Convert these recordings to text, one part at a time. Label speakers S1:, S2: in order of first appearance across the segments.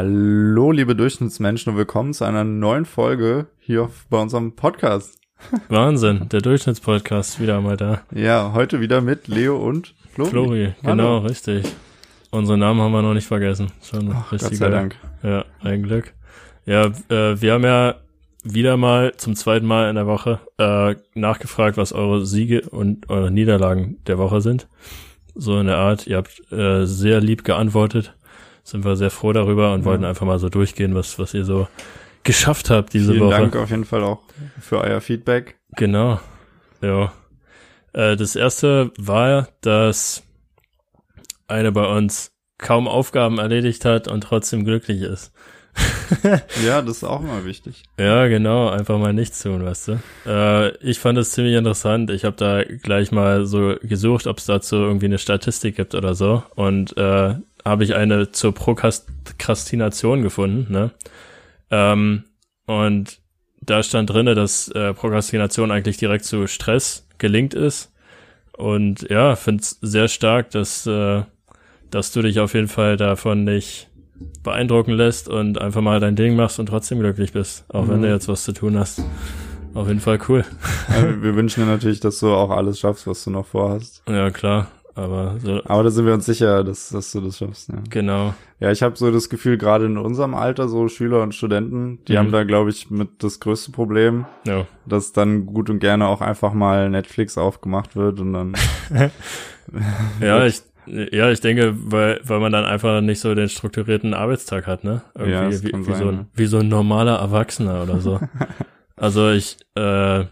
S1: Hallo, liebe Durchschnittsmenschen und willkommen zu einer neuen Folge hier bei unserem Podcast.
S2: Wahnsinn, der Durchschnittspodcast wieder mal da.
S1: Ja, heute wieder mit Leo und Flori.
S2: Flori, genau, richtig. Unsere Namen haben wir noch nicht vergessen. Schon
S1: Ach, Gott sei. Dank.
S2: Ja, ein Glück. Ja, äh, wir haben ja wieder mal zum zweiten Mal in der Woche äh, nachgefragt, was eure Siege und eure Niederlagen der Woche sind. So in der Art, ihr habt äh, sehr lieb geantwortet. Sind wir sehr froh darüber und
S1: Ja.
S2: wollten einfach mal so durchgehen, was, was ihr so geschafft habt diese
S1: Vielen
S2: Woche.
S1: Dank auf jeden Fall auch für euer Feedback.
S2: Genau. Ja. Äh, das erste war, dass eine bei uns kaum Aufgaben erledigt hat und trotzdem glücklich ist.
S1: Ja, das ist auch immer wichtig.
S2: Ja, genau, einfach mal nichts tun, weißt du. Äh, ich fand es ziemlich interessant. Ich habe da gleich mal so gesucht, ob es dazu irgendwie eine Statistik gibt oder so. Und äh, habe ich eine zur Prokrastination gefunden, ne? Ähm, und da stand drinne, dass äh, Prokrastination eigentlich direkt zu Stress gelingt ist. Und ja, find's sehr stark, dass, äh, dass du dich auf jeden Fall davon nicht beeindrucken lässt und einfach mal dein Ding machst und trotzdem glücklich bist, auch wenn
S1: Mhm.
S2: du jetzt was zu tun hast. Auf jeden Fall cool.
S1: Ja, wir wünschen dir natürlich, dass du auch alles schaffst, was du noch vorhast.
S2: Ja, klar. Aber so,
S1: Aber da sind wir uns sicher, dass, dass du das schaffst. Ja,
S2: genau.
S1: ja ich habe so das Gefühl, gerade in unserem Alter, so Schüler und Studenten, die
S2: Mhm.
S1: haben da, glaube ich, mit das größte Problem,
S2: Ja.
S1: dass dann gut und gerne auch einfach mal Netflix aufgemacht wird und dann
S2: Ja, ich, ja, ich denke, weil, weil man dann einfach nicht so den strukturierten Arbeitstag hat, ne? Irgendwie
S1: Ja, das
S2: wie,
S1: kann
S2: wie,
S1: sein,
S2: so ein, wie so ein normaler Erwachsener oder so. also ich, äh,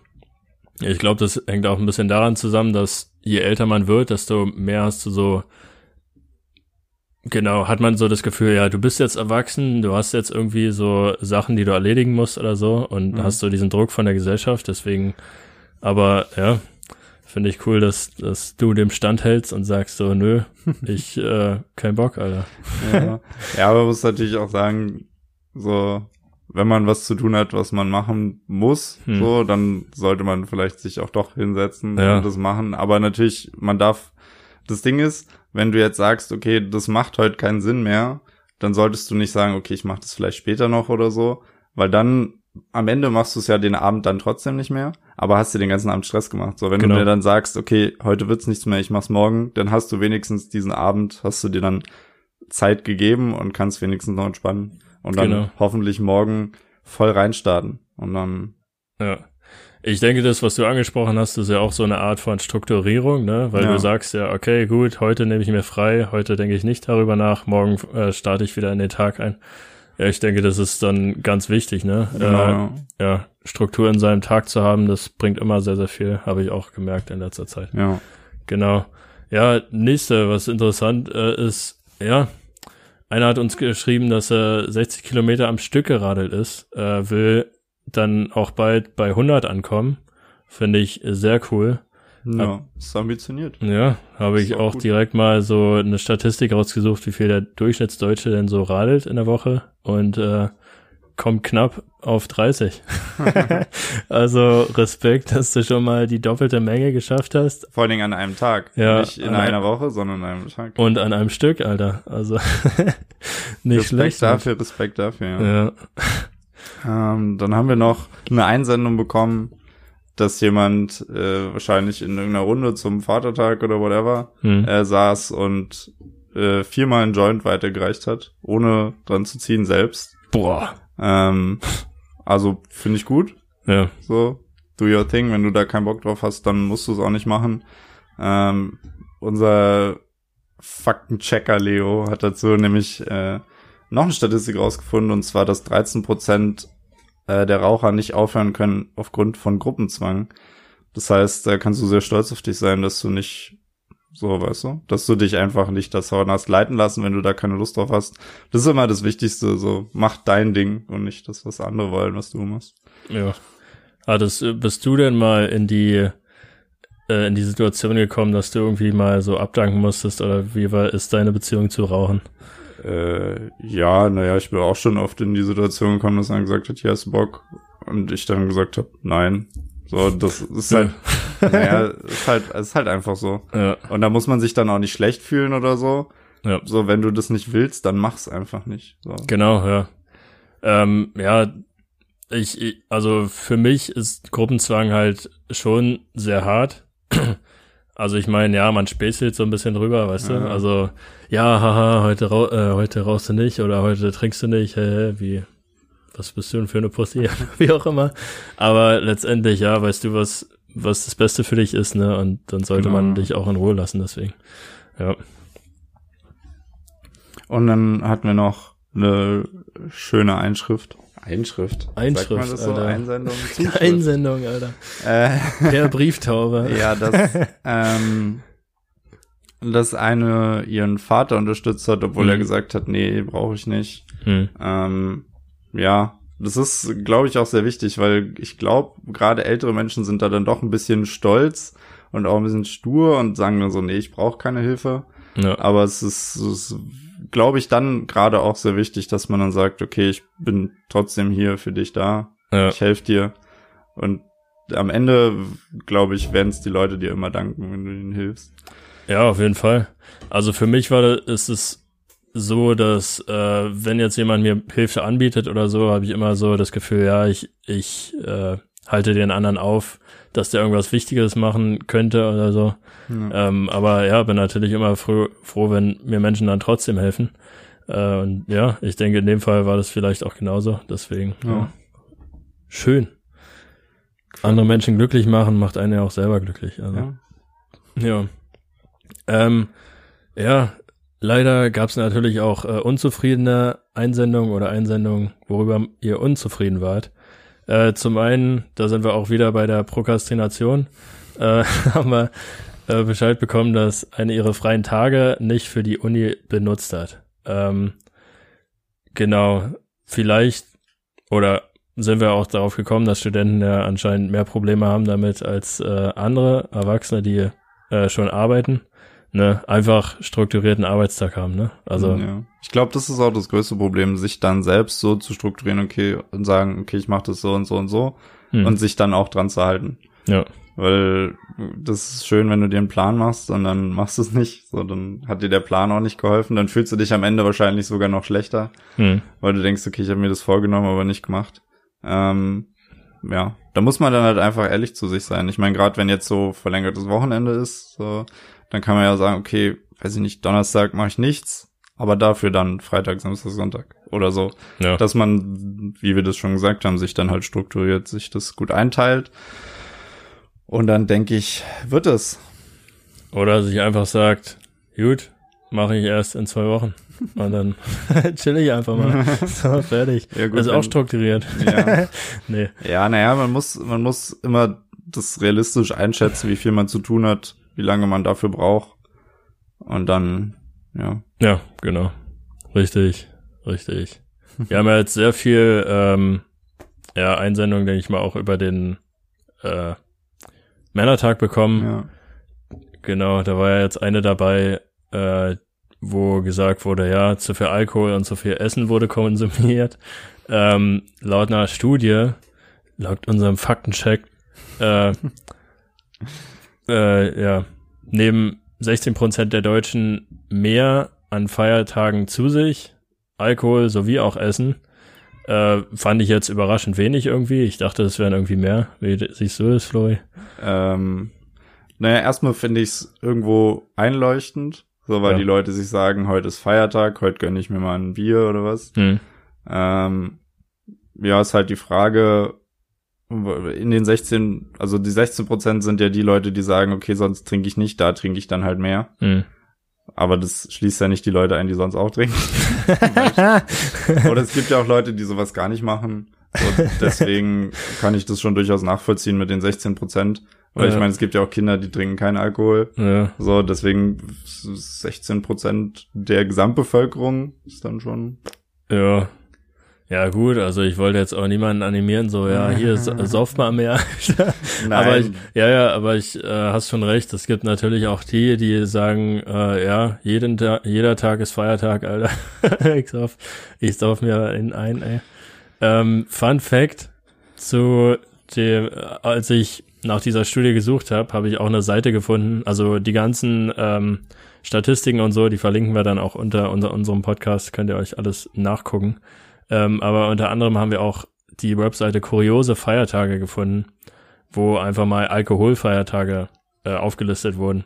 S2: ich glaube, das hängt auch ein bisschen daran zusammen, dass je älter man wird, desto mehr hast du so, genau, hat man so das Gefühl, ja, du bist jetzt erwachsen, du hast jetzt irgendwie so Sachen, die du erledigen musst oder so und
S1: Mhm.
S2: hast so diesen Druck von der Gesellschaft, deswegen, aber ja, finde ich cool, dass, dass du dem Stand hältst und sagst so, nö, ich, äh, kein Bock, Alter.
S1: Ja. ja, aber man muss natürlich auch sagen, so, wenn man was zu tun hat, was man machen muss,
S2: Hm.
S1: so, dann sollte man vielleicht sich auch doch hinsetzen
S2: Ja.
S1: und das machen. Aber natürlich, man darf, das Ding ist, wenn du jetzt sagst, okay, das macht heute keinen Sinn mehr, dann solltest du nicht sagen, okay, ich mache das vielleicht später noch oder so, weil dann am Ende machst du es ja den Abend dann trotzdem nicht mehr, aber hast dir den ganzen Abend Stress gemacht. So, wenn
S2: Genau.
S1: du dir dann sagst, okay, heute wird's nichts mehr, ich mach's morgen, dann hast du wenigstens diesen Abend, hast du dir dann Zeit gegeben und kannst wenigstens noch entspannen und dann
S2: Genau.
S1: hoffentlich morgen voll reinstarten und dann
S2: Ja. Ich denke, das, was du angesprochen hast, ist ja auch so eine Art von Strukturierung, ne? Weil
S1: Ja.
S2: du sagst ja, okay, gut, heute nehme ich mir frei, heute denke ich nicht darüber nach, morgen äh, starte ich wieder in den Tag ein. Ja, ich denke, das ist dann ganz wichtig, ne?
S1: genau,
S2: Äh, ja, Struktur in seinem Tag zu haben, das bringt immer sehr, sehr viel, habe ich auch gemerkt in letzter Zeit.
S1: ja.
S2: Genau. Ja, nächste, was interessant äh, ist, ja, einer hat uns geschrieben, dass er 60 Kilometer am Stück geradelt ist, äh, will dann auch bald bei 100 ankommen. Finde ich sehr cool.
S1: Ja, ist ambitioniert.
S2: Ja, habe ich
S1: auch
S2: auch direkt mal so eine Statistik rausgesucht, wie viel der Durchschnittsdeutsche denn so radelt in der Woche und äh, kommt knapp auf 30. also Respekt, dass du schon mal die doppelte Menge geschafft hast
S1: Vor allen Dingen an einem Tag.
S2: Ja,
S1: Nicht in einer Woche, sondern an einem Tag.
S2: Und an einem Stück, Alter. Also nicht
S1: Respekt
S2: schlecht.
S1: dafür, Respekt dafür, ja.
S2: Ja.
S1: Ähm, dann haben wir noch eine Einsendung bekommen, dass jemand äh, wahrscheinlich in irgendeiner Runde zum Vatertag oder whatever
S2: Hm.
S1: äh, saß und äh, viermal einen Joint weitergereicht hat, ohne dran zu ziehen selbst.
S2: Boah.
S1: Ähm, also finde ich gut.
S2: Ja.
S1: So, do your thing. Wenn du da keinen Bock drauf hast, dann musst du es auch nicht machen. Ähm, unser Faktenchecker Leo hat dazu nämlich äh, noch eine Statistik rausgefunden, und zwar, dass 13 Prozent äh, der Raucher nicht aufhören können aufgrund von Gruppenzwang. Das heißt, da kannst du sehr stolz auf dich sein, dass du nicht so, weißt du, dass du dich einfach nicht das Horn hast leiten lassen, wenn du da keine Lust drauf hast. Das ist immer das Wichtigste, so, mach dein Ding und nicht das, was andere wollen, was du machst.
S2: Ja. Hattest, äh, bist du denn mal in die äh, in die Situation gekommen, dass du irgendwie mal so abdanken musstest oder wie war ist deine Beziehung zu Rauchen?
S1: Äh, ja, naja, ich bin auch schon oft in die Situation gekommen, dass er gesagt hat, hier hast du Bock. Und ich dann gesagt habe, nein. So, das ist halt, naja, ist halt, ist halt einfach so.
S2: Ja.
S1: Und da muss man sich dann auch nicht schlecht fühlen oder so.
S2: Ja.
S1: So, wenn du das nicht willst, dann mach's einfach nicht. So.
S2: Genau, ja. Ähm, ja, ich, ich, also für mich ist Gruppenzwang halt schon sehr hart. Also ich meine, ja, man späßelt so ein bisschen drüber, weißt
S1: Ja.
S2: du? Also, ja, haha, heute, rau äh, heute rauchst du nicht oder heute trinkst du nicht, hä, wie, was bist du denn für eine Pussy? wie auch immer. Aber letztendlich, ja, weißt du, was, was das Beste für dich ist, ne? Und dann sollte
S1: Genau.
S2: man dich auch in Ruhe lassen, deswegen. Ja.
S1: Und dann hatten wir noch eine schöne Einschrift. Einschrift.
S2: Einschrift,
S1: Sagt man das so?
S2: Alter.
S1: Einsendung. Zuschrift.
S2: Einsendung, Alter.
S1: Äh,
S2: Der Brieftaube.
S1: ja, dass, ähm, dass eine ihren Vater unterstützt hat, obwohl
S2: Mhm.
S1: er gesagt hat, nee, brauche ich nicht.
S2: Hm.
S1: Ähm, ja, das ist, glaube ich, auch sehr wichtig, weil ich glaube, gerade ältere Menschen sind da dann doch ein bisschen stolz und auch ein bisschen stur und sagen dann so, nee, ich brauche keine Hilfe.
S2: Ja.
S1: Aber es ist, es ist glaube ich, dann gerade auch sehr wichtig, dass man dann sagt, okay, ich bin trotzdem hier für dich da,
S2: ja.
S1: ich helfe dir. Und am Ende, glaube ich, werden es die Leute dir immer danken, wenn du ihnen hilfst.
S2: Ja, auf jeden Fall. Also für mich war das, ist es so, dass äh, wenn jetzt jemand mir Hilfe anbietet oder so, habe ich immer so das Gefühl, ja, ich, ich äh, halte den anderen auf, dass der irgendwas Wichtiges machen könnte oder so.
S1: Ja.
S2: Ähm, aber ja, bin natürlich immer froh, froh, wenn mir Menschen dann trotzdem helfen. Äh, und ja, ich denke, in dem Fall war das vielleicht auch genauso. Deswegen, ja.
S1: Ja.
S2: Schön. Andere Menschen glücklich machen, macht einen ja auch selber glücklich. Also.
S1: Ja.
S2: Ja. Ähm, ja, leider gab es natürlich auch äh, unzufriedene Einsendungen oder Einsendungen, worüber ihr unzufrieden wart. Äh, zum einen, da sind wir auch wieder bei der Prokrastination, äh, haben wir äh, Bescheid bekommen, dass eine ihre freien Tage nicht für die Uni benutzt hat. Ähm, genau, vielleicht oder sind wir auch darauf gekommen, dass Studenten ja anscheinend mehr Probleme haben damit als äh, andere Erwachsene, die äh, schon arbeiten, ne, einfach strukturierten Arbeitstag haben, ne? Also
S1: ja. Ich glaube, das ist auch das größte Problem, sich dann selbst so zu strukturieren, okay, und sagen, okay, ich mache das so und so und so
S2: hm,
S1: und sich dann auch dran zu halten.
S2: ja,
S1: Weil das ist schön, wenn du dir einen Plan machst und dann machst du es nicht. So, dann hat dir der Plan auch nicht geholfen. Dann fühlst du dich am Ende wahrscheinlich sogar noch schlechter,
S2: hm,
S1: weil du denkst, okay, ich habe mir das vorgenommen, aber nicht gemacht. Ähm, ja, da muss man dann halt einfach ehrlich zu sich sein. Ich meine, gerade wenn jetzt so verlängertes Wochenende ist, so, dann kann man ja sagen, okay, weiß ich nicht, Donnerstag mache ich nichts, aber dafür dann Freitag, Samstag, Sonntag oder so.
S2: ja,
S1: Dass man, wie wir das schon gesagt haben, sich dann halt strukturiert, sich das gut einteilt. Und dann denke ich, wird es.
S2: oder sich einfach sagt, gut, mache ich erst in zwei Wochen und dann chill ich einfach mal, so fertig.
S1: Ja, gut,
S2: das ist auch strukturiert.
S1: Ja,
S2: Nee,
S1: ja naja, man muss, man muss immer das realistisch einschätzen, wie viel man zu tun hat, wie lange man dafür braucht. Und dann, ja.
S2: Ja, genau. Richtig, richtig. Wir haben ja jetzt sehr viel ähm, ja, Einsendungen, denke ich mal, auch über den äh, Männertag bekommen.
S1: ja.
S2: Genau, da war ja jetzt eine dabei, äh, wo gesagt wurde, ja, zu viel Alkohol und zu viel Essen wurde konsumiert. Ähm, laut einer Studie, laut unserem Faktencheck, äh, äh, ja, nehmen 16 Prozent der Deutschen mehr an Feiertagen zu sich, Alkohol sowie auch Essen. Äh, fand ich jetzt überraschend wenig irgendwie. Ich dachte, es wären irgendwie mehr. Wie siehst du das, Flori?
S1: Ähm, naja, erstmal finde ich es irgendwo einleuchtend, so weil
S2: Ja.
S1: die Leute sich sagen, heute ist Feiertag, heute gönne ich mir mal ein Bier oder was.
S2: Hm.
S1: Ähm, ja, ist halt die Frage, in den 16, also die 16 Prozent sind ja die Leute, die sagen, okay, sonst trinke ich nicht, da trinke ich dann halt mehr.
S2: Hm.
S1: Aber das schließt ja nicht die Leute ein, die sonst auch trinken. Oder es gibt ja auch Leute, die sowas gar nicht machen. So, deswegen kann ich das schon durchaus nachvollziehen mit den 16 Prozent. Weil ich
S2: Ja.
S1: meine, es gibt ja auch Kinder, die trinken keinen Alkohol.
S2: Ja,
S1: So, deswegen 16 Prozent der Gesamtbevölkerung ist dann schon.
S2: ja. Ja, gut, also ich wollte jetzt auch niemanden animieren, so, ja, hier, sa- sauf mal mehr. aber ich, ja, ja, aber ich äh, hast schon recht, es gibt natürlich auch die, die sagen, äh, ja, jeden Tag, jeder Tag ist Feiertag, Alter. ich sauf, ich sauf mir in ein, ey. Ähm, Fun Fact zu dem, äh, als ich nach dieser Studie gesucht habe, habe ich auch eine Seite gefunden. Also die ganzen ähm, Statistiken und so, die verlinken wir dann auch unter, unter unserem Podcast, könnt ihr euch alles nachgucken. Ähm, aber unter anderem haben wir auch die Webseite Kuriose Feiertage gefunden, wo einfach mal Alkoholfeiertage äh, aufgelistet wurden.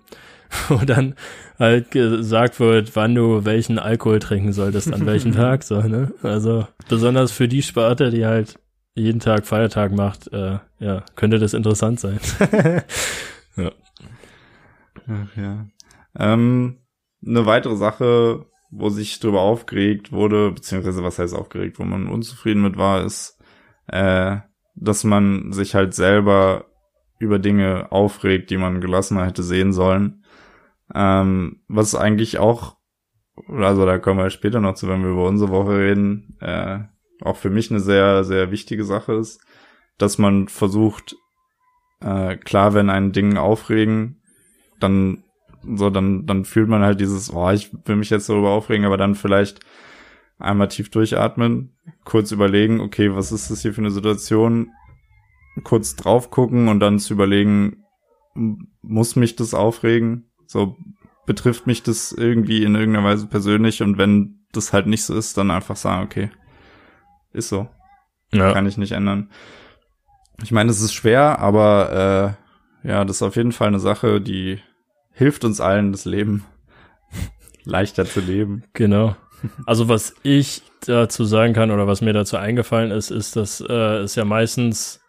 S2: Wo dann halt gesagt wird, wann du welchen Alkohol trinken solltest, an welchem Tag, so, ne? Also besonders für die Sparte, die halt jeden Tag Feiertag macht, äh, ja, könnte das interessant sein.
S1: ja. Ach ja. Ähm, eine weitere Sache, wo sich drüber aufgeregt wurde, beziehungsweise was heißt aufgeregt, wo man unzufrieden mit war, ist, äh, dass man sich halt selber über Dinge aufregt, die man gelassener hätte sehen sollen. Ähm, was eigentlich auch, also da kommen wir später noch zu, wenn wir über unsere Woche reden, äh, auch für mich eine sehr, sehr wichtige Sache ist, dass man versucht, äh, klar, wenn ein Ding aufregen, dann so, dann, dann fühlt man halt dieses, oh, ich will mich jetzt darüber aufregen, aber dann vielleicht einmal tief durchatmen, kurz überlegen, okay, was ist das hier für eine Situation, kurz drauf gucken und dann zu überlegen, muss mich das aufregen? So, betrifft mich das irgendwie in irgendeiner Weise persönlich und wenn das halt nicht so ist, dann einfach sagen, okay, ist so. Ja. Kann ich nicht ändern. Ich meine, es ist schwer, aber äh, ja, das ist auf jeden Fall eine Sache, die hilft uns allen, das Leben leichter zu leben.
S2: Genau. Also was ich dazu sagen kann oder was mir dazu eingefallen ist, ist, dass äh, es ja meistens,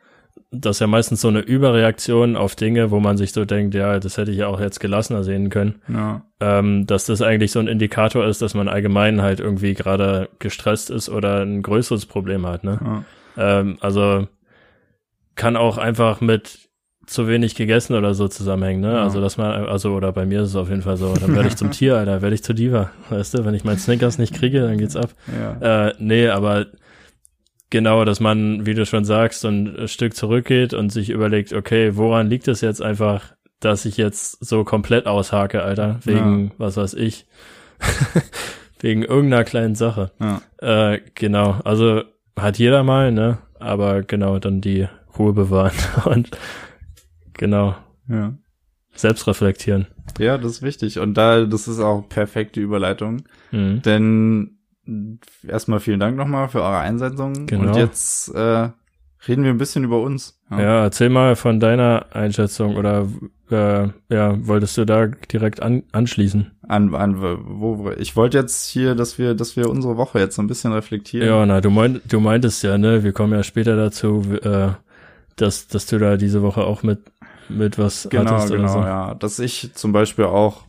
S2: dass ja meistens so eine Überreaktion auf Dinge, wo man sich so denkt, ja, das hätte ich ja auch jetzt gelassener sehen können, ja. ähm, dass das eigentlich so ein Indikator ist, dass man allgemein halt irgendwie gerade gestresst ist oder ein größeres Problem hat. Ne? Ja. Ähm, also kann auch einfach mit zu wenig gegessen oder so zusammenhängen, ne? Ja. Also dass man, also oder bei mir ist es auf jeden Fall so, dann werde ich zum Tier, Alter, werde ich zu Diva, weißt du? Wenn ich meinen Snickers nicht kriege, dann geht's ab. Ja. Äh, nee, aber genau, dass man, wie du schon sagst, so ein Stück zurückgeht und sich überlegt, okay, woran liegt es jetzt einfach, dass ich jetzt so komplett aushake, Alter, wegen, ja. was weiß ich, wegen irgendeiner kleinen Sache. Ja. Äh, genau, also hat jeder mal, ne? Aber genau, dann die Ruhe bewahren und Genau. Ja. Selbst reflektieren.
S1: Ja, das ist wichtig. Und da, das ist auch perfekte Überleitung. Mhm. Denn erstmal vielen Dank nochmal für eure Einsendung. Genau. Und jetzt äh, reden wir ein bisschen über uns.
S2: Ja. ja, erzähl mal von deiner Einschätzung oder äh, ja, wolltest du da direkt an, anschließen?
S1: An, an wo, ich wollte jetzt hier, dass wir, dass wir unsere Woche jetzt so ein bisschen reflektieren.
S2: Ja, na, du meint, du meintest ja, ne, wir kommen ja später dazu, äh, dass, dass du da diese Woche auch mit mit was
S1: genau, hattest genau, so. ja. Dass ich zum Beispiel auch,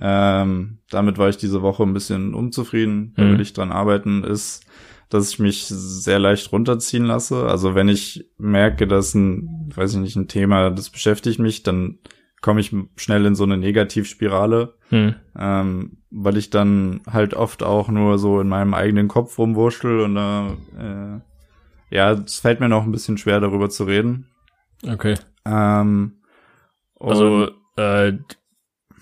S1: ähm, damit war ich diese Woche ein bisschen unzufrieden, da mhm. will ich dran arbeiten, ist, dass ich mich sehr leicht runterziehen lasse. Also wenn ich merke, dass ein, weiß ich nicht, ein Thema, das beschäftigt mich, dann komme ich schnell in so eine Negativspirale, hm. ähm, weil ich dann halt oft auch nur so in meinem eigenen Kopf rumwurschtel und da, äh, ja, es fällt mir noch ein bisschen schwer, darüber zu reden.
S2: Okay. Ähm, also äh,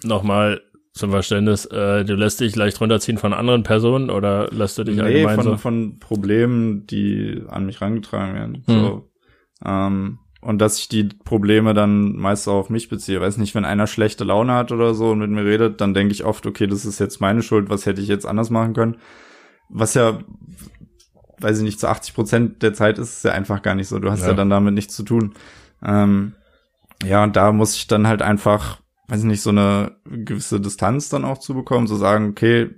S2: nochmal zum Verständnis, äh, du lässt dich leicht runterziehen von anderen Personen oder lässt du dich
S1: nee, allgemein von, so? von Problemen, die an mich rangetragen werden. Hm. So. Ähm, und dass ich die Probleme dann meist auch auf mich beziehe. Weiß nicht, wenn einer schlechte Laune hat oder so und mit mir redet, dann denke ich oft, okay, das ist jetzt meine Schuld, was hätte ich jetzt anders machen können? Was ja, weiß ich nicht, zu 80 Prozent der Zeit ist es ja einfach gar nicht so. Du hast ja, ja dann damit nichts zu tun. Ähm, ja, und da muss ich dann halt einfach, weiß ich nicht, so eine gewisse Distanz dann auch zu bekommen, so sagen, okay,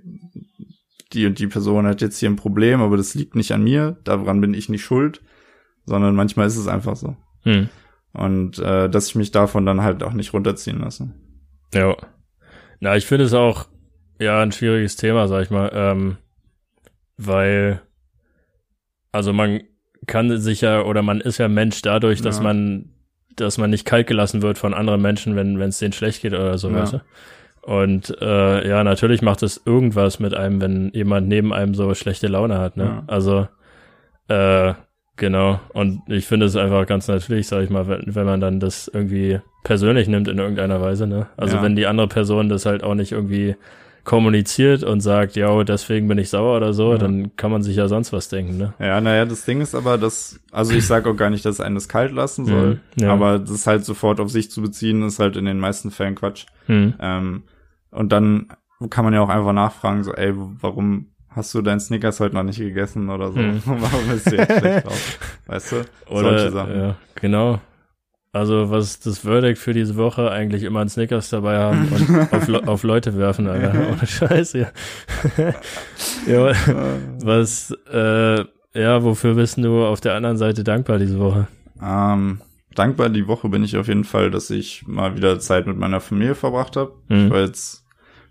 S1: die und die Person hat jetzt hier ein Problem, aber das liegt nicht an mir, daran bin ich nicht schuld, sondern manchmal ist es einfach so. Hm. Und äh, dass ich mich davon dann halt auch nicht runterziehen lasse.
S2: Ja. Na, ich finde es auch ja ein schwieriges Thema, sag ich mal, ähm, weil also man kann sich ja oder man ist ja Mensch dadurch, dass ja. man dass man nicht kalt gelassen wird von anderen Menschen, wenn es denen schlecht geht oder so, ja. weißt du? Und äh, ja, natürlich macht es irgendwas mit einem, wenn jemand neben einem so schlechte Laune hat, ne? Ja. Also, äh, genau. Und ich finde es einfach ganz natürlich, sag ich mal, wenn, wenn man dann das irgendwie persönlich nimmt in irgendeiner Weise, ne? Also ja. wenn die andere Person das halt auch nicht irgendwie kommuniziert und sagt, ja, deswegen bin ich sauer oder so,
S1: Ja.
S2: dann kann man sich ja sonst was denken, ne?
S1: Ja, naja, das Ding ist aber, dass, also ich sage auch gar nicht, dass einen das kalt lassen soll,
S2: Mhm, ja.
S1: aber das halt sofort auf sich zu beziehen, ist halt in den meisten Fällen Quatsch.
S2: Hm.
S1: Ähm, und dann kann man ja auch einfach nachfragen, so, ey, warum hast du deinen Snickers heute noch nicht gegessen oder so?
S2: Mhm.
S1: warum bist du jetzt schlecht drauf? Weißt du?
S2: Oder,
S1: Solche Sachen.
S2: ja, genau. Also, was das Verdict für diese Woche? Eigentlich immer einen Snickers dabei haben und auf, Le auf Leute werfen, Alter. Ohne Scheiß, ja. ja, was, äh, ja, wofür bist du auf der anderen Seite dankbar diese Woche?
S1: Ähm, dankbar die Woche bin ich auf jeden Fall, dass ich mal wieder Zeit mit meiner Familie verbracht habe. Ich
S2: Mhm.
S1: war jetzt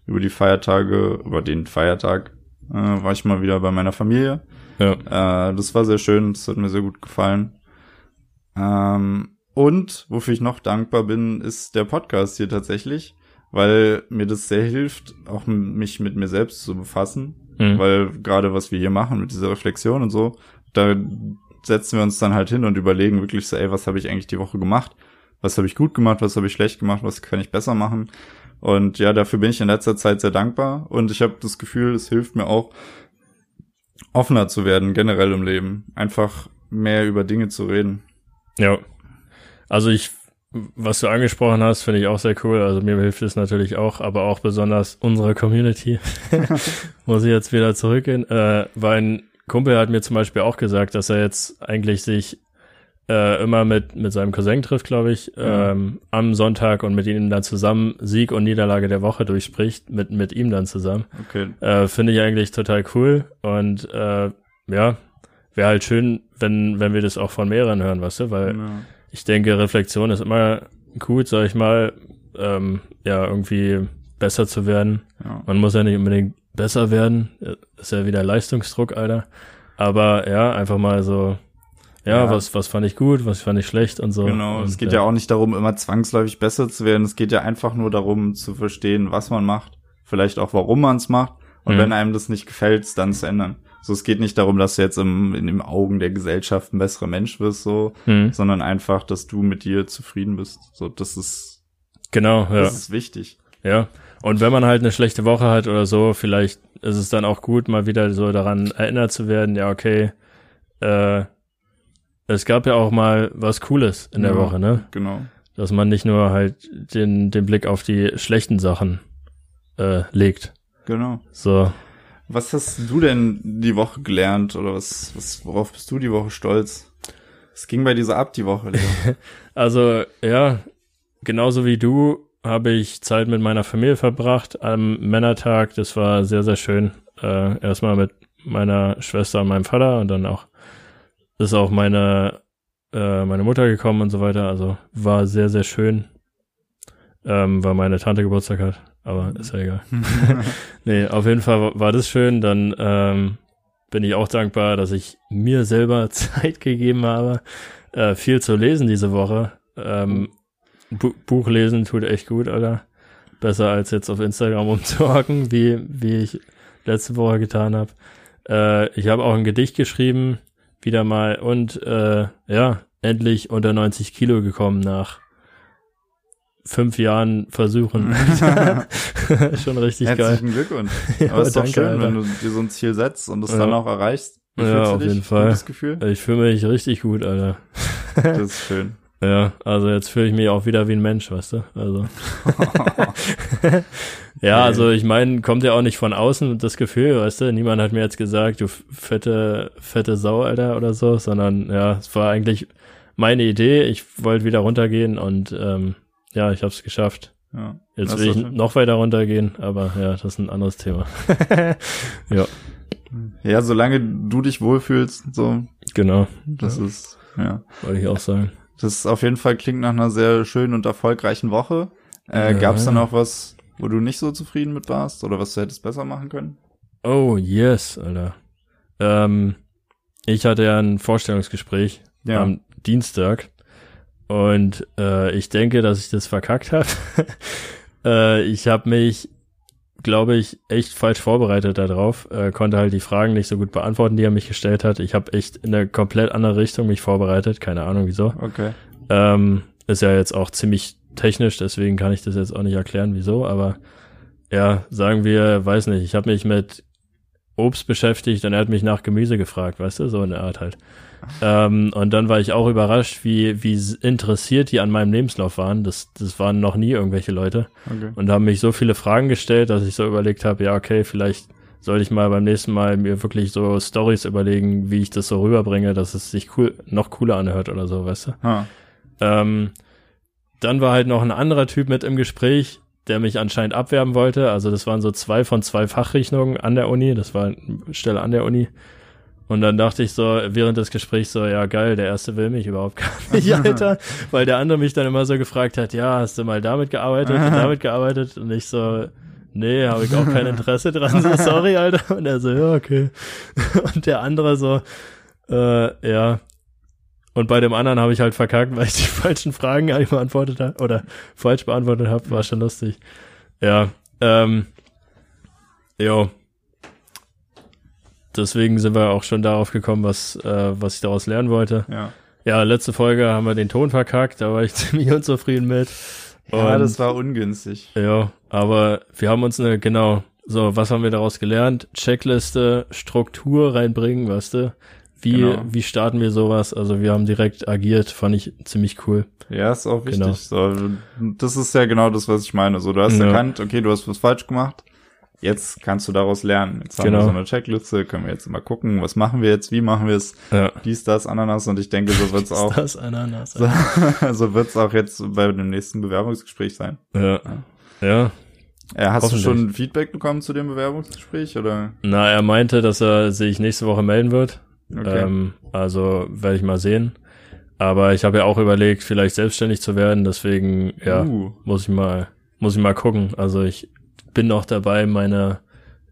S1: über die Feiertage, über den Feiertag, äh, war ich mal wieder bei meiner Familie.
S2: Ja.
S1: Äh, das war sehr schön, das hat mir sehr gut gefallen. Ähm, und wofür ich noch dankbar bin, ist der Podcast hier tatsächlich, weil mir das sehr hilft, auch mich mit mir selbst zu befassen.
S2: Mhm.
S1: Weil gerade was wir hier machen mit dieser Reflexion und so, da setzen wir uns dann halt hin und überlegen wirklich so, ey, was habe ich eigentlich die Woche gemacht? Was habe ich gut gemacht? Was habe ich schlecht gemacht? Was kann ich besser machen? Und ja, dafür bin ich in letzter Zeit sehr dankbar und ich habe das Gefühl, es hilft mir auch, offener zu werden, generell im Leben. Einfach mehr über Dinge zu reden.
S2: Ja. Also ich, was du angesprochen hast, finde ich auch sehr cool. Also mir hilft es natürlich auch, aber auch besonders unserer Community. Muss ich jetzt wieder zurückgehen. Äh, weil ein Kumpel hat mir zum Beispiel auch gesagt, dass er jetzt eigentlich sich äh, immer mit, mit seinem Cousin trifft, glaube ich, ähm, am Sonntag und mit ihm dann zusammen Sieg und Niederlage der Woche durchspricht, mit, mit ihm dann zusammen.
S1: Okay.
S2: Äh, Finde ich eigentlich total cool und äh, ja, wäre halt schön, wenn, wenn wir das auch von mehreren hören, weißt du, weil
S1: Ja.
S2: Ich denke, Reflexion ist immer gut, sag ich mal, ähm, ja, irgendwie besser zu werden.
S1: Ja.
S2: Man muss ja nicht unbedingt besser werden, ist ja wieder Leistungsdruck, Alter. Aber ja, einfach mal so, ja,
S1: Ja.
S2: was, was fand ich gut, was fand ich schlecht und so.
S1: Genau,
S2: und,
S1: es geht ja auch nicht darum, immer zwangsläufig besser zu werden. Es geht ja einfach nur darum, zu verstehen, was man macht, vielleicht auch, warum man es macht. Und
S2: Mhm.
S1: wenn einem das nicht gefällt, dann zu ändern. So, es geht nicht darum, dass du jetzt im, in den Augen der Gesellschaft ein besserer Mensch wirst, so,
S2: Hm,
S1: sondern einfach, dass du mit dir zufrieden bist. So, das ist,
S2: genau, ja.
S1: das ist wichtig.
S2: Ja. Und wenn man halt eine schlechte Woche hat oder so, vielleicht ist es dann auch gut, mal wieder so daran erinnert zu werden, ja, okay, äh, es gab ja auch mal was Cooles in der
S1: Ja.
S2: Woche, ne?
S1: Genau.
S2: Dass man nicht nur halt den, den Blick auf die schlechten Sachen äh, legt.
S1: Genau.
S2: So.
S1: Was hast du denn die Woche gelernt oder was, was, worauf bist du die Woche stolz? Es ging bei dieser ab die Woche.
S2: Also, ja, genauso wie du habe ich Zeit mit meiner Familie verbracht am Männertag. Das war sehr, sehr schön. Äh, erstmal mit meiner Schwester und meinem Vater und dann auch ist auch meine, äh, meine Mutter gekommen und so weiter. Also war sehr, sehr schön. Ähm, weil meine Tante Geburtstag hat, aber ist ja egal. nee, auf jeden Fall war, war das schön. Dann ähm, bin ich auch dankbar, dass ich mir selber Zeit gegeben habe, äh, viel zu lesen diese Woche. Ähm, Bu Buch lesen tut echt gut, Alter. Besser als jetzt auf Instagram umzuhocken, wie, wie ich letzte Woche getan habe. Äh, ich habe auch ein Gedicht geschrieben, wieder mal, und äh, ja, endlich unter 90 Kilo gekommen nach fünf Jahren Versuchen. Schon richtig geil.
S1: Herzlichen Glückwunsch.
S2: Ja,
S1: Aber es ist doch
S2: danke,
S1: schön,
S2: Alter.
S1: wenn du dir so ein Ziel setzt und es
S2: Ja.
S1: dann auch erreichst. Wie
S2: Ja, auf
S1: dich?
S2: jeden Fall. Ich fühle mich richtig gut, Alter.
S1: Das ist schön.
S2: Ja, also jetzt fühle ich mich auch wieder wie ein Mensch, weißt du? Also. ja, also ich meine, kommt ja auch nicht von außen das Gefühl, weißt du? Niemand hat mir jetzt gesagt, du fette, fette Sau, Alter, oder so, sondern ja, es war eigentlich meine Idee. Ich wollte wieder runtergehen und ähm, ja, ich habe es geschafft.
S1: Ja.
S2: Jetzt will ich
S1: schön.
S2: noch weiter runtergehen, aber ja, das ist ein anderes Thema. ja,
S1: ja, solange du dich wohlfühlst, so,
S2: genau.
S1: das
S2: Ja.
S1: ist, ja.
S2: Wollte ich auch sagen.
S1: Das ist auf jeden Fall klingt nach einer sehr schönen und erfolgreichen Woche. Äh,
S2: Ja.
S1: Gab's dann auch was, wo du nicht so zufrieden mit warst oder was du hättest besser machen können?
S2: Oh, yes, Alter. Ähm, ich hatte ja ein Vorstellungsgespräch
S1: Ja.
S2: am Dienstag und äh, ich denke, dass ich das verkackt habe. äh, ich habe mich, glaube ich, echt falsch vorbereitet darauf, äh, konnte halt die Fragen nicht so gut beantworten, die er mich gestellt hat. Ich habe echt in eine komplett andere Richtung mich vorbereitet, keine Ahnung wieso.
S1: Okay.
S2: Ähm, ist ja jetzt auch ziemlich technisch, deswegen kann ich das jetzt auch nicht erklären, wieso, aber ja, sagen wir, weiß nicht, ich habe mich mit Obst beschäftigt und er hat mich nach Gemüse gefragt, weißt du, so eine Art halt. Ähm, und dann war ich auch überrascht, wie, wie interessiert die an meinem Lebenslauf waren. Das, das waren noch nie irgendwelche Leute.
S1: Okay.
S2: Und haben mich so viele Fragen gestellt, dass ich so überlegt habe, ja, okay, vielleicht sollte ich mal beim nächsten Mal mir wirklich so Stories überlegen, wie ich das so rüberbringe, dass es sich cool, noch cooler anhört oder so, weißt du.
S1: Ah.
S2: Ähm, dann war halt noch ein anderer Typ mit im Gespräch, der mich anscheinend abwerben wollte. Also das waren so zwei von zwei Fachrichtungen an der Uni. Das war eine Stelle an der Uni. Und dann dachte ich so, während des Gesprächs so, ja geil, der erste will mich überhaupt gar nicht, Alter. Weil der andere mich dann immer so gefragt hat, ja, hast du mal damit gearbeitet und damit gearbeitet? Und ich so, nee, habe ich auch kein Interesse dran, so sorry, Alter. Und er so, ja, okay. Und der andere so, äh, ja. Und bei dem anderen habe ich halt verkackt, weil ich die falschen Fragen eigentlich beantwortet habe oder falsch beantwortet habe, war schon lustig. Ja, ähm, jo. Deswegen sind wir auch schon darauf gekommen, was, äh, was ich daraus lernen wollte.
S1: Ja.
S2: Ja, letzte Folge haben wir den Ton verkackt, da war ich ziemlich unzufrieden mit.
S1: Ja,
S2: Und-
S1: das war ungünstig.
S2: Ja, aber wir haben uns eine, genau, so, was haben wir daraus gelernt? Checkliste, Struktur reinbringen, weißt du? Wie,
S1: Genau.
S2: wie starten wir sowas? Also wir haben direkt agiert, fand ich ziemlich cool.
S1: Ja, ist auch wichtig.
S2: Genau.
S1: So, das ist ja genau das, was ich meine. So, du hast
S2: Ja.
S1: erkannt, okay, du hast was falsch gemacht. Jetzt kannst du daraus lernen. Jetzt haben
S2: Genau.
S1: wir so eine Checkliste, können wir jetzt mal gucken, was machen wir jetzt, wie machen wir es,
S2: Ja.
S1: dies, das, Ananas und ich denke, so wird's auch,
S2: Das Ananas.
S1: so, so wird's auch jetzt bei dem nächsten Bewerbungsgespräch sein.
S2: Ja. Ja.
S1: Äh, hast du schon Feedback bekommen zu dem Bewerbungsgespräch oder?
S2: Na, er meinte, dass er sich nächste Woche melden wird.
S1: Okay.
S2: Ähm, also werde ich mal sehen. Aber ich habe ja auch überlegt, vielleicht selbstständig zu werden, deswegen, ja,
S1: Uh,
S2: muss ich mal, muss ich mal gucken. Also ich bin noch dabei, meine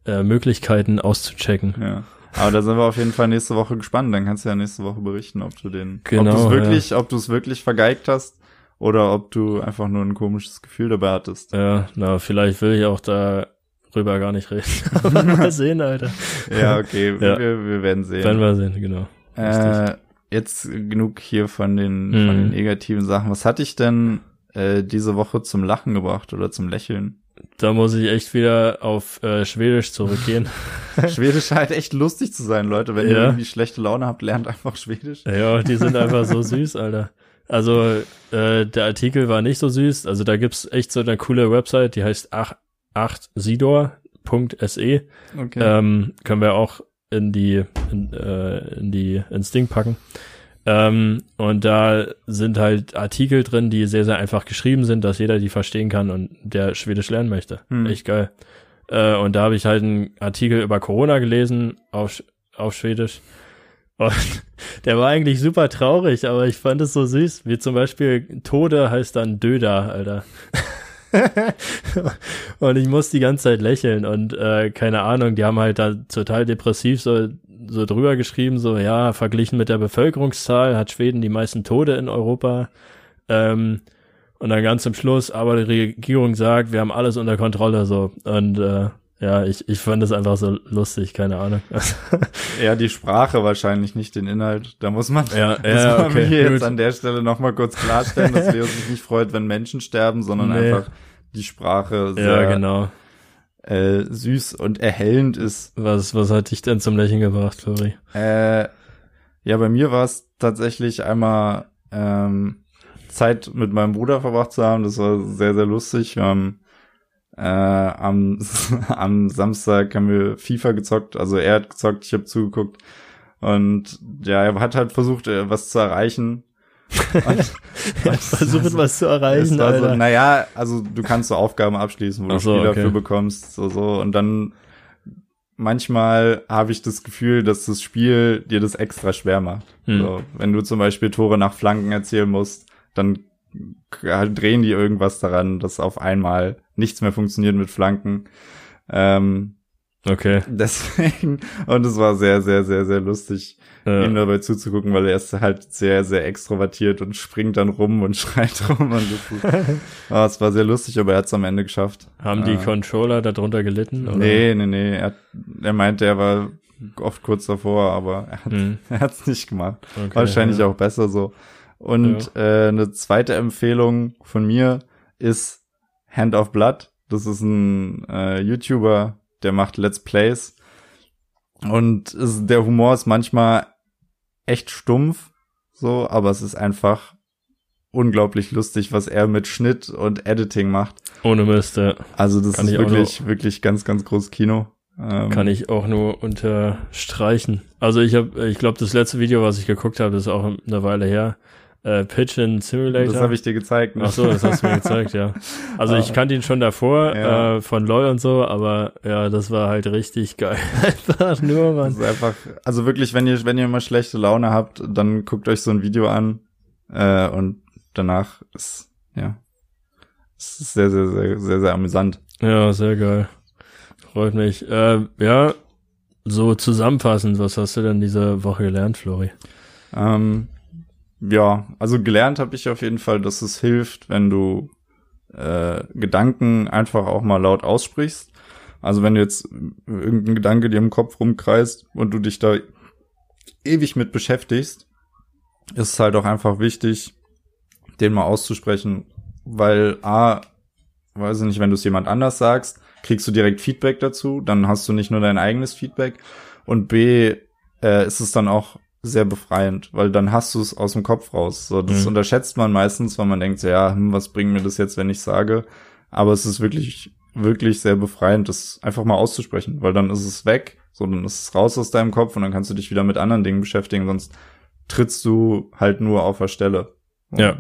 S2: äh, Möglichkeiten auszuchecken.
S1: ja. Aber da sind wir auf jeden Fall nächste Woche gespannt. Dann kannst du ja nächste Woche berichten, ob du den, ob
S2: Genau,
S1: du es wirklich, ob du es wirklich vergeigt hast oder ob du einfach nur ein komisches Gefühl dabei hattest.
S2: Ja, na, vielleicht will ich auch darüber gar nicht reden. Aber mal sehen, Alter.
S1: Ja, okay,
S2: Ja.
S1: Wir, wir werden sehen.
S2: Werden wir sehen, genau.
S1: äh, jetzt genug hier von den,
S2: Mhm.
S1: von den negativen Sachen. Was hat dich denn äh, diese Woche zum Lachen gebracht oder zum Lächeln?
S2: Da muss ich echt wieder auf äh, Schwedisch zurückgehen.
S1: Schwedisch scheint echt lustig zu sein, Leute. Wenn ihr
S2: Ja.
S1: irgendwie schlechte Laune habt, lernt einfach Schwedisch.
S2: ja, die sind einfach so süß, Alter. Also äh, der Artikel war nicht so süß. Also da gibt's echt so eine coole Website, die heißt 8sidor.se.
S1: Okay.
S2: Ähm, können wir auch in die, in, äh, in die, ins Ding packen. Ähm, und da sind halt Artikel drin, die sehr, sehr einfach geschrieben sind, dass jeder die verstehen kann und der Schwedisch lernen möchte.
S1: Hm.
S2: Echt geil. Äh, und da habe ich halt einen Artikel über Corona gelesen auf, auf Schwedisch. Und der war eigentlich super traurig, aber ich fand es so süß. Wie zum Beispiel Tode heißt dann Döda, Alter. und ich muss die ganze Zeit lächeln und äh, keine Ahnung, die haben halt da total depressiv so, so drüber geschrieben, so ja, verglichen mit der Bevölkerungszahl hat Schweden die meisten Tode in Europa. Ähm, und dann ganz zum Schluss, aber die Regierung sagt, wir haben alles unter Kontrolle so. Und äh, ja, ich, ich fand das einfach so lustig, keine Ahnung.
S1: Eher die Sprache wahrscheinlich, nicht den Inhalt. Da muss man,
S2: Ja,
S1: muss
S2: ja,
S1: man
S2: okay,
S1: hier
S2: gut.
S1: jetzt an der Stelle nochmal kurz klarstellen, dass Leo sich nicht freut, wenn Menschen sterben, sondern
S2: Nee.
S1: einfach die Sprache sehr
S2: ja, genau.
S1: Äh, süß und erhellend ist.
S2: Was, was hat dich denn zum Lächeln gebracht, Flori?
S1: Äh, ja, bei mir war es tatsächlich einmal ähm, Zeit mit meinem Bruder verbracht zu haben. Das war sehr, sehr lustig. Wir haben äh, am, am Samstag haben wir FIFA gezockt. Also er hat gezockt, ich habe zugeguckt. Und ja, er hat halt versucht, äh, was zu erreichen. Und,
S2: Versucht was zu erreichen,
S1: war so,
S2: Alter.
S1: naja, also du kannst so Aufgaben abschließen, wo
S2: Ach
S1: du
S2: so,
S1: Spieler
S2: okay.
S1: für bekommst, so, so. Und dann manchmal habe ich das Gefühl, dass das Spiel dir das extra schwer macht.
S2: Hm.
S1: So, wenn du zum Beispiel Tore nach Flanken erzielen musst, dann drehen die irgendwas daran, dass auf einmal nichts mehr funktioniert mit Flanken. Ähm,
S2: Okay.
S1: deswegen, und es war sehr, sehr, sehr, sehr lustig, ihm
S2: Äh,
S1: dabei zuzugucken, weil er ist halt sehr, sehr extrovertiert und springt dann rum und schreit rum. Und oh, es war sehr lustig, aber er hat es am Ende geschafft.
S2: haben die
S1: äh,
S2: Controller darunter gelitten? Oder?
S1: Nee, nee, nee. Er, er meinte, er war oft kurz davor, aber er hat
S2: Hm,
S1: er hat's nicht gemacht.
S2: okay,
S1: Wahrscheinlich
S2: ja.
S1: auch besser so. Und äh, eine zweite Empfehlung von mir ist Hand of Blood. Das ist ein äh, YouTuber, der macht Let's Plays. Und es, der Humor ist manchmal echt stumpf, so, aber es ist einfach unglaublich lustig, was er mit Schnitt und Editing macht.
S2: Ohne Mist, ja.
S1: Also das Kann ist wirklich, wirklich ganz, ganz großes Kino.
S2: Ähm, Kann ich auch nur unterstreichen. Also ich habe, ich glaube, das letzte Video, was ich geguckt habe, ist auch eine Weile her. Äh, Pigeon Simulator.
S1: Das habe ich dir gezeigt.
S2: Ne? Ach so, das hast du mir gezeigt, ja. Also ich kannte ihn schon davor ja. äh, von LoL und so, aber ja, das war halt richtig geil. einfach nur, man.
S1: Das ist einfach, also wirklich, wenn ihr, wenn ihr immer schlechte Laune habt, dann guckt euch so ein Video an äh, und danach ist, ja, es ist sehr, sehr, sehr, sehr, sehr amüsant.
S2: Ja, sehr geil. Freut mich. Äh, ja, so zusammenfassend, was hast du denn diese Woche gelernt, Flori?
S1: Ähm, ja, also gelernt habe ich auf jeden Fall, dass es hilft, wenn du äh, Gedanken einfach auch mal laut aussprichst. Also wenn du jetzt irgendein Gedanke dir im Kopf rumkreist und du dich da ewig mit beschäftigst, ist es halt auch einfach wichtig, den mal auszusprechen, weil A, weiß ich nicht, wenn du es jemand anders sagst, kriegst du direkt Feedback dazu, dann hast du nicht nur dein eigenes Feedback und B, äh, ist es dann auch sehr befreiend, weil dann hast du es aus dem Kopf raus. So, das mhm. unterschätzt man meistens, weil man denkt, so, ja, hm, was bringt mir das jetzt, wenn ich sage? Aber es ist wirklich, wirklich sehr befreiend, das einfach mal auszusprechen, weil dann ist es weg, so, dann ist es raus aus deinem Kopf und dann kannst du dich wieder mit anderen Dingen beschäftigen, sonst trittst du halt nur auf der Stelle.
S2: Und ja.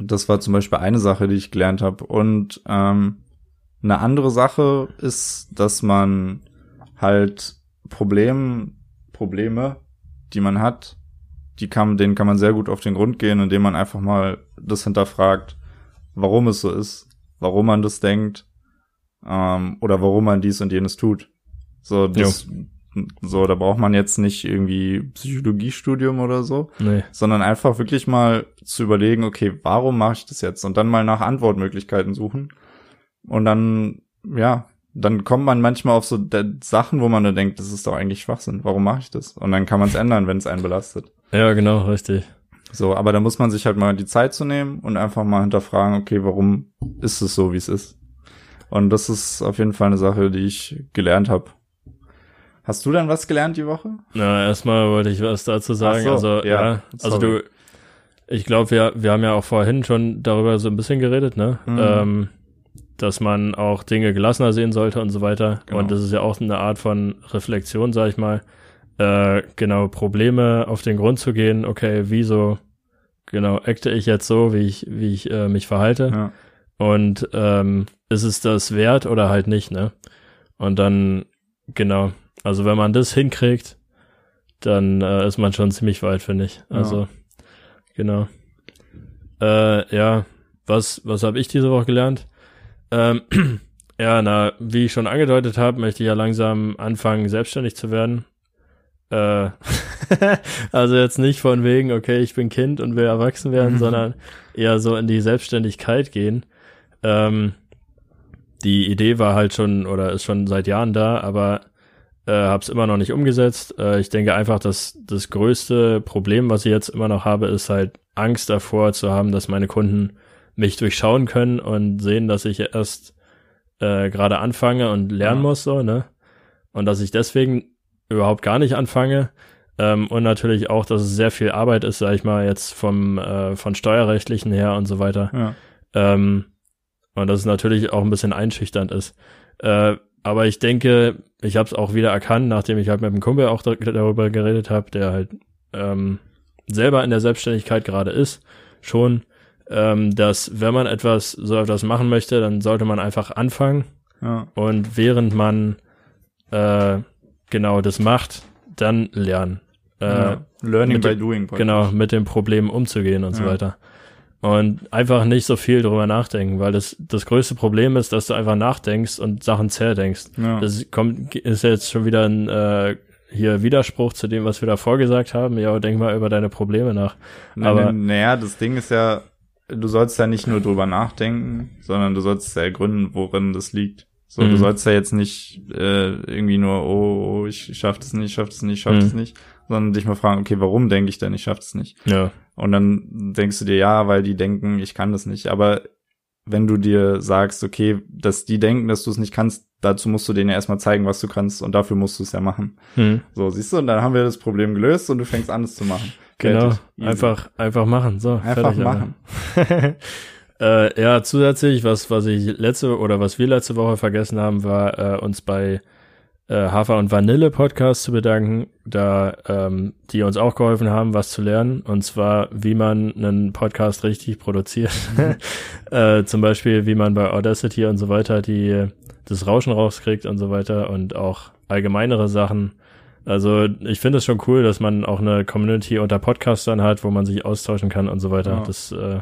S1: Das war zum Beispiel eine Sache, die ich gelernt habe. Und ähm, eine andere Sache ist, dass man halt Problem, Probleme, die man hat, die kann, denen kann man sehr gut auf den Grund gehen, indem man einfach mal das hinterfragt, warum es so ist, warum man das denkt ähm, oder warum man dies und jenes tut. So, das, so, da braucht man jetzt nicht irgendwie Psychologiestudium oder so,
S2: nee.
S1: sondern einfach wirklich mal zu überlegen, okay, warum mache ich das jetzt? Und dann mal nach Antwortmöglichkeiten suchen. Und dann, ja, dann kommt man manchmal auf so Sachen, wo man dann denkt, das ist doch eigentlich Schwachsinn. Warum mache ich das? Und dann kann man es ändern, wenn es einen belastet.
S2: Ja, genau, richtig.
S1: So, aber da muss man sich halt mal die Zeit zu nehmen und einfach mal hinterfragen, okay, warum ist es so, wie es ist? Und das ist auf jeden Fall eine Sache, die ich gelernt habe. Hast du dann was gelernt die Woche?
S2: Na, erstmal wollte ich was dazu sagen. So, also, ja, ja also du, ich glaube, wir, wir haben ja auch vorhin schon darüber so ein bisschen geredet, ne? Mhm. Ähm, dass man auch Dinge gelassener sehen sollte und so weiter. Genau. Und das ist ja auch eine Art von Reflexion, sag ich mal. Äh, genau, Probleme auf den Grund zu gehen, okay, wieso genau acte ich jetzt so, wie ich, wie ich äh, mich verhalte? Ja. Und ähm, ist es das wert oder halt nicht, ne? Und dann, genau, also wenn man das hinkriegt, dann äh, ist man schon ziemlich weit, finde ich. Also, ja. genau. Äh, ja, was, was habe ich diese Woche gelernt? Ähm, ja, na, wie ich schon angedeutet habe, möchte ich ja langsam anfangen, selbstständig zu werden. Äh, also jetzt nicht von wegen, okay, ich bin Kind und will erwachsen werden, sondern eher so in die Selbstständigkeit gehen. Ähm, die Idee war halt schon oder ist schon seit Jahren da, aber äh, habe es immer noch nicht umgesetzt. Äh, ich denke einfach, dass das größte Problem, was ich jetzt immer noch habe, ist halt Angst davor zu haben, dass meine Kunden mich durchschauen können und sehen, dass ich erst äh, gerade anfange und lernen ja. muss, so, ne? Und dass ich deswegen überhaupt gar nicht anfange. Ähm, und natürlich auch, dass es sehr viel Arbeit ist, sag ich mal, jetzt vom äh, von steuerrechtlichen her und so weiter. Ja. Ähm, und dass es natürlich auch ein bisschen einschüchternd ist. Äh, aber ich denke, ich habe es auch wieder erkannt, nachdem ich halt mit dem Kumpel auch da, darüber geredet habe, der halt ähm, selber in der Selbstständigkeit gerade ist, schon, ähm, dass wenn man etwas so etwas machen möchte, dann sollte man einfach anfangen ja. und während man äh, genau das macht, dann lernen. Äh, ja.
S1: Learning by doing.
S2: Genau, mit dem Problem umzugehen und ja. so weiter und einfach nicht so viel drüber nachdenken, weil das das größte Problem ist, dass du einfach nachdenkst und Sachen zerdenkst. Ja. Das kommt ist jetzt schon wieder ein äh, hier Widerspruch zu dem, was wir da vorgesagt haben. Ja, denk mal über deine Probleme nach.
S1: Nein, Aber naja, das Ding ist ja, du sollst ja nicht nur drüber nachdenken, sondern du sollst ja ergründen, worin das liegt. So, mhm. du sollst ja jetzt nicht äh, irgendwie nur, oh, oh ich schaff das nicht, schaff das nicht, schaff mhm. das nicht, sondern dich mal fragen, okay, warum denke ich denn, ich schaff das nicht?
S2: Ja.
S1: Und dann denkst du dir, ja, weil die denken, ich kann das nicht. Aber wenn du dir sagst, okay, dass die denken, dass du es nicht kannst, dazu musst du denen ja erstmal zeigen, was du kannst und dafür musst du es ja machen.
S2: Hm.
S1: So, siehst du, und dann haben wir das Problem gelöst und du fängst an, es zu machen.
S2: Genau.
S1: Easy.
S2: einfach, einfach machen. So,
S1: Einfach machen.
S2: äh, ja, zusätzlich, was, was ich letzte oder was wir letzte Woche vergessen haben, war äh, uns bei äh, Hafer und Vanille Podcast zu bedanken, da ähm, die uns auch geholfen haben, was zu lernen, und zwar, wie man einen Podcast richtig produziert. äh, zum Beispiel, wie man bei Audacity und so weiter die das Rauschen rauskriegt und so weiter und auch allgemeinere Sachen. Also ich finde es schon cool, dass man auch eine Community unter Podcastern hat, wo man sich austauschen kann und so weiter.
S1: Ja.
S2: Das äh,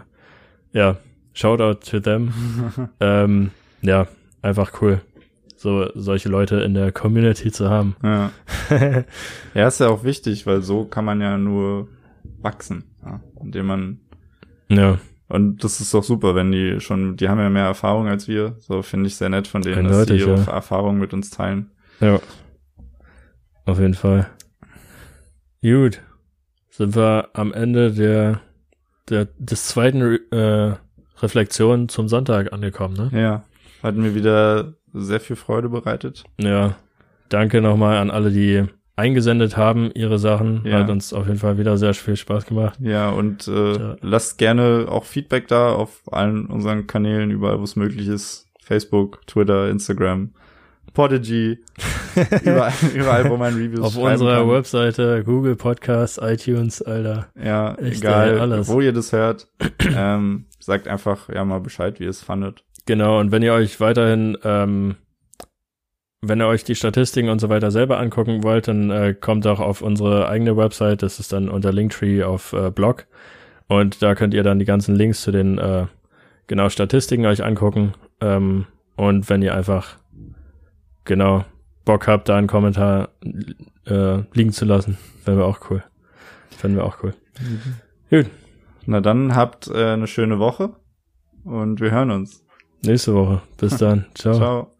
S2: ja, Shoutout to them. ähm, ja, einfach cool, so solche Leute in der Community zu haben.
S1: Ja. ja, ist ja auch wichtig, weil so kann man ja nur wachsen, ja, indem man
S2: ja,
S1: und das ist doch super, wenn die schon, die haben ja mehr Erfahrung als wir. So finde ich sehr nett von denen, dass sie
S2: Eindeutig,
S1: ihre
S2: ja.
S1: Erfahrung mit uns teilen.
S2: ja, auf jeden Fall. Gut, sind wir am Ende der, der des zweiten äh, Reflexion zum Sonntag angekommen, ne?
S1: Ja, hat mir wieder sehr viel Freude bereitet.
S2: Ja, danke nochmal an alle, die eingesendet haben, ihre Sachen.
S1: Ja.
S2: Hat uns auf jeden Fall wieder sehr viel Spaß gemacht.
S1: Ja, und äh,
S2: Ja.
S1: lasst gerne auch Feedback da auf allen unseren Kanälen, überall wo es möglich ist. Facebook, Twitter, Instagram, Podigy, überall, überall, wo man Reviews
S2: Auf unserer
S1: kann.
S2: Webseite, Google Podcasts, iTunes, Alter.
S1: Ja,
S2: Echt,
S1: egal,
S2: alles.
S1: wo ihr das hört. ähm, sagt einfach ja mal Bescheid, wie ihr es fandet.
S2: Genau, und wenn ihr euch weiterhin, ähm, wenn ihr euch die Statistiken und so weiter selber angucken wollt, dann äh, kommt auch auf unsere eigene Website, das ist dann unter Linktree auf äh, Blog. Und da könnt ihr dann die ganzen Links zu den äh, genau Statistiken euch angucken. Ähm, und wenn ihr einfach genau Bock habt, da einen Kommentar äh, liegen zu lassen, wäre wir auch cool. Fänden wir auch cool. Gut,
S1: Na dann habt äh, eine schöne Woche und wir hören uns.
S2: nächste Woche. Bis dann. Ciao.
S1: Ciao.